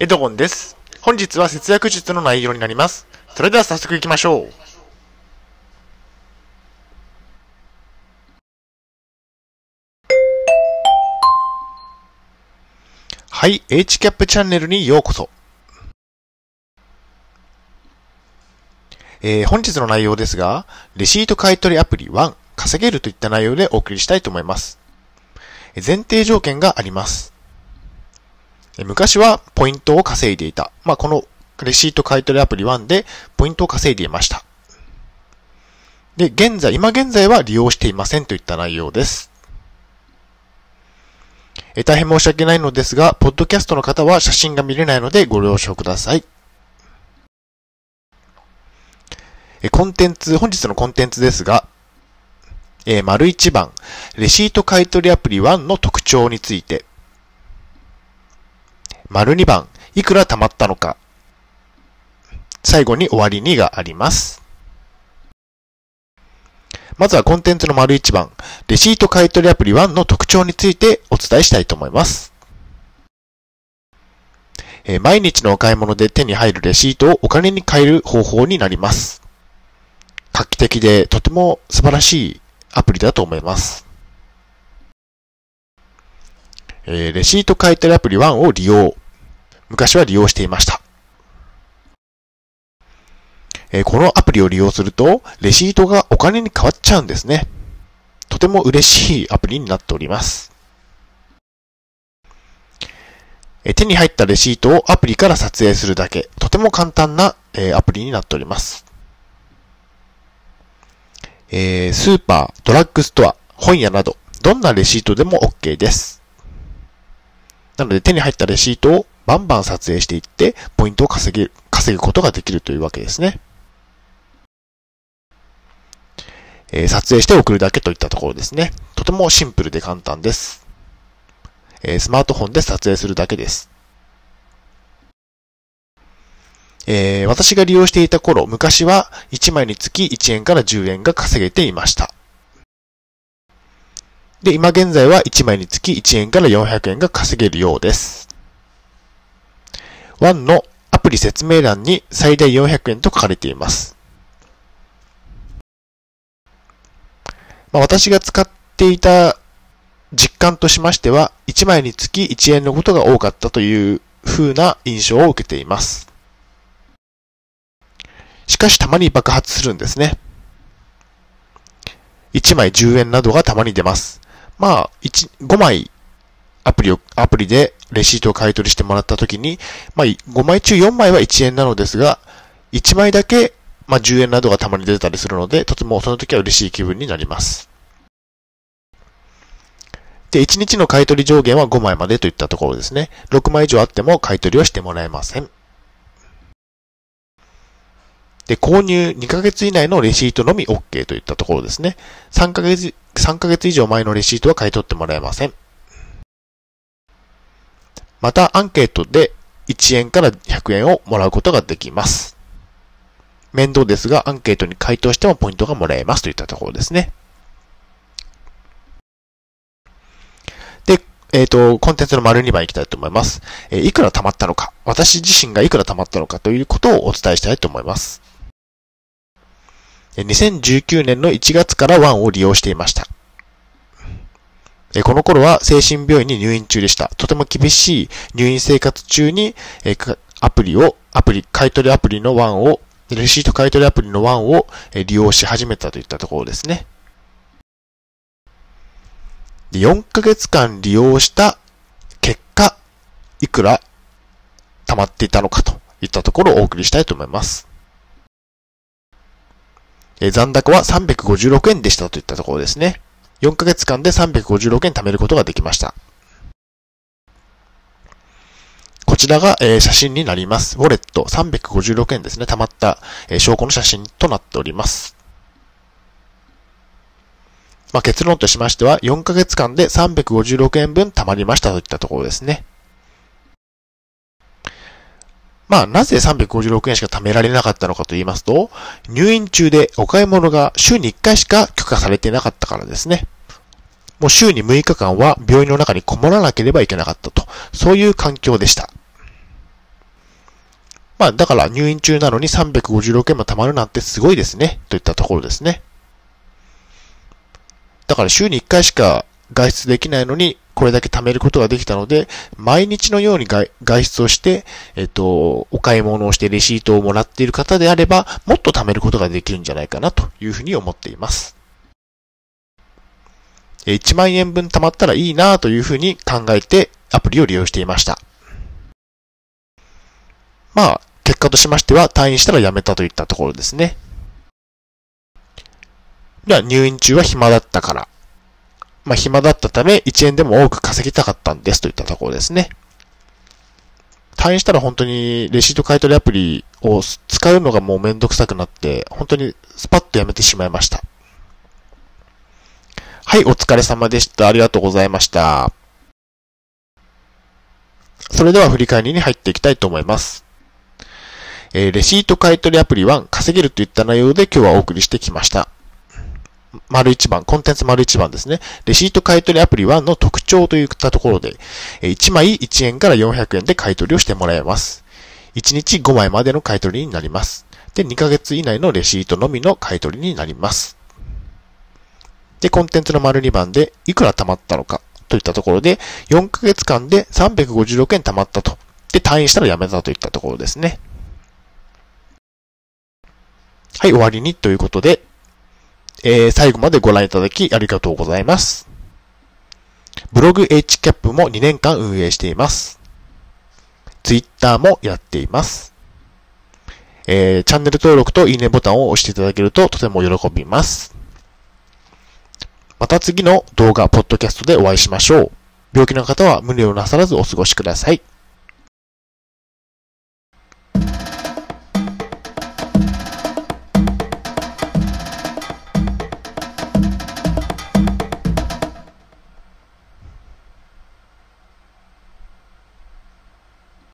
エドゴンです。本日は節約術の内容になります。それでは早速行きましょう。はい、HCAP チャンネルにようこそ。えー本日の内容ですが、レシート買取アプリ1、稼げるといった内容でお送りしたいと思います。前提条件があります。昔はポイントを稼いでいた。まあ、このレシート買取アプリ1でポイントを稼いでいました。で、現在、今現在は利用していませんといった内容です。え大変申し訳ないのですが、ポッドキャストの方は写真が見れないのでご了承ください。えコンテンツ、本日のコンテンツですが、えー丸1番、レシート買取アプリ1の特徴について、丸2番、いくら貯まったのか。最後に終わりにがあります。まずはコンテンツの丸1番、レシート買取アプリ1の特徴についてお伝えしたいと思います。え毎日のお買い物で手に入るレシートをお金に変える方法になります。画期的でとても素晴らしいアプリだと思います。えーレシート買取アプリ1を利用。昔は利用していました。えーこのアプリを利用すると、レシートがお金に変わっちゃうんですね。とても嬉しいアプリになっております。えー手に入ったレシートをアプリから撮影するだけ、とても簡単な、えーアプリになっております。えースーパー、ドラッグストア、本屋など、どんなレシートでも OK です。なので手に入ったレシートをバンバン撮影していって、ポイントを稼げる、稼ぐことができるというわけですね。えー撮影して送るだけといったところですね。とてもシンプルで簡単です。えースマートフォンで撮影するだけです。えー私が利用していた頃、昔は1枚につき1円から10円が稼げていました。で、今現在は1枚につき1円から400円が稼げるようです。1のアプリ説明欄に最大400円と書かれています。まあ、私が使っていた実感としましては、1枚につき1円のことが多かったという風な印象を受けています。しかしたまに爆発するんですね。1枚10円などがたまに出ます。まあ、1、5枚アプリを、アプリでレシートを買い取りしてもらったときに、まあ、5枚中4枚は1円なのですが、1枚だけ、まあ、10円などがたまに出たりするので、とてもその時は嬉しい気分になります。で、1日の買い取り上限は5枚までといったところですね。6枚以上あっても買い取りはしてもらえません。で、購入2ヶ月以内のレシートのみ OK といったところですね。3ヶ月、3ヶ月以上前のレシートは買い取ってもらえません。また、アンケートで1円から100円をもらうことができます。面倒ですが、アンケートに回答してもポイントがもらえますといったところですね。で、えっ、と、コンテンツの丸2番いきたいと思います。えーいくら貯まったのか、私自身がいくら貯まったのかということをお伝えしたいと思います。2019年の1月から1を利用していました。この頃は精神病院に入院中でした。とても厳しい入院生活中に、アプリを、アプリ、買取アプリの1を、レシート買取アプリの1を利用し始めたといったところですね。4ヶ月間利用した結果、いくら溜まっていたのかといったところをお送りしたいと思います。え残高は356円でしたといったところですね。4ヶ月間で356円貯めることができました。こちらが、え写真になります。ウォレット356円ですね。溜まった、え証拠の写真となっております。まあ、結論としましては、4ヶ月間で356円分貯まりましたといったところですね。まあ、なぜ356円しか貯められなかったのかと言いますと、入院中でお買い物が週に1回しか許可されてなかったからですね。もう週に6日間は病院の中にこもらなければいけなかったと。そういう環境でした。まあ、だから入院中なのに356円も貯まるなんてすごいですね、といったところですね。だから週に1回しか外出できないのに、これだけ貯めることができたので、毎日のように外出をして、えっと、お買い物をしてレシートをもらっている方であれば、もっと貯めることができるんじゃないかなというふうに思っています。1万円分貯まったらいいなというふうに考えてアプリを利用していました。まあ、結果としましては退院したら辞めたといったところですね。では、入院中は暇だったから。まあ、暇だったため、1円でも多く稼ぎたかったんですといったところですね。退院したら本当にレシート買い取りアプリを使うのがもうめんどくさくなって、本当にスパッとやめてしまいました。はい、お疲れ様でした。ありがとうございました。それでは振り返りに入っていきたいと思います。えー、レシート買取アプリ1稼げるといった内容で今日はお送りしてきました。丸一番、コンテンツ丸一番ですね。レシート買取アプリ1の特徴といったところで、1枚1円から400円で買取をしてもらえます。1日5枚までの買取になります。で、2ヶ月以内のレシートのみの買取になります。で、コンテンツの丸2番で、いくら貯まったのかといったところで、4ヶ月間で356円貯まったと。で、退院したら辞めたといったところですね。はい、終わりにということで、えー、最後までご覧いただきありがとうございます。ブログ HCAP も2年間運営しています。Twitter もやっています。えー、チャンネル登録といいねボタンを押していただけるととても喜びます。また次の動画、ポッドキャストでお会いしましょう。病気の方は無理をなさらずお過ごしください。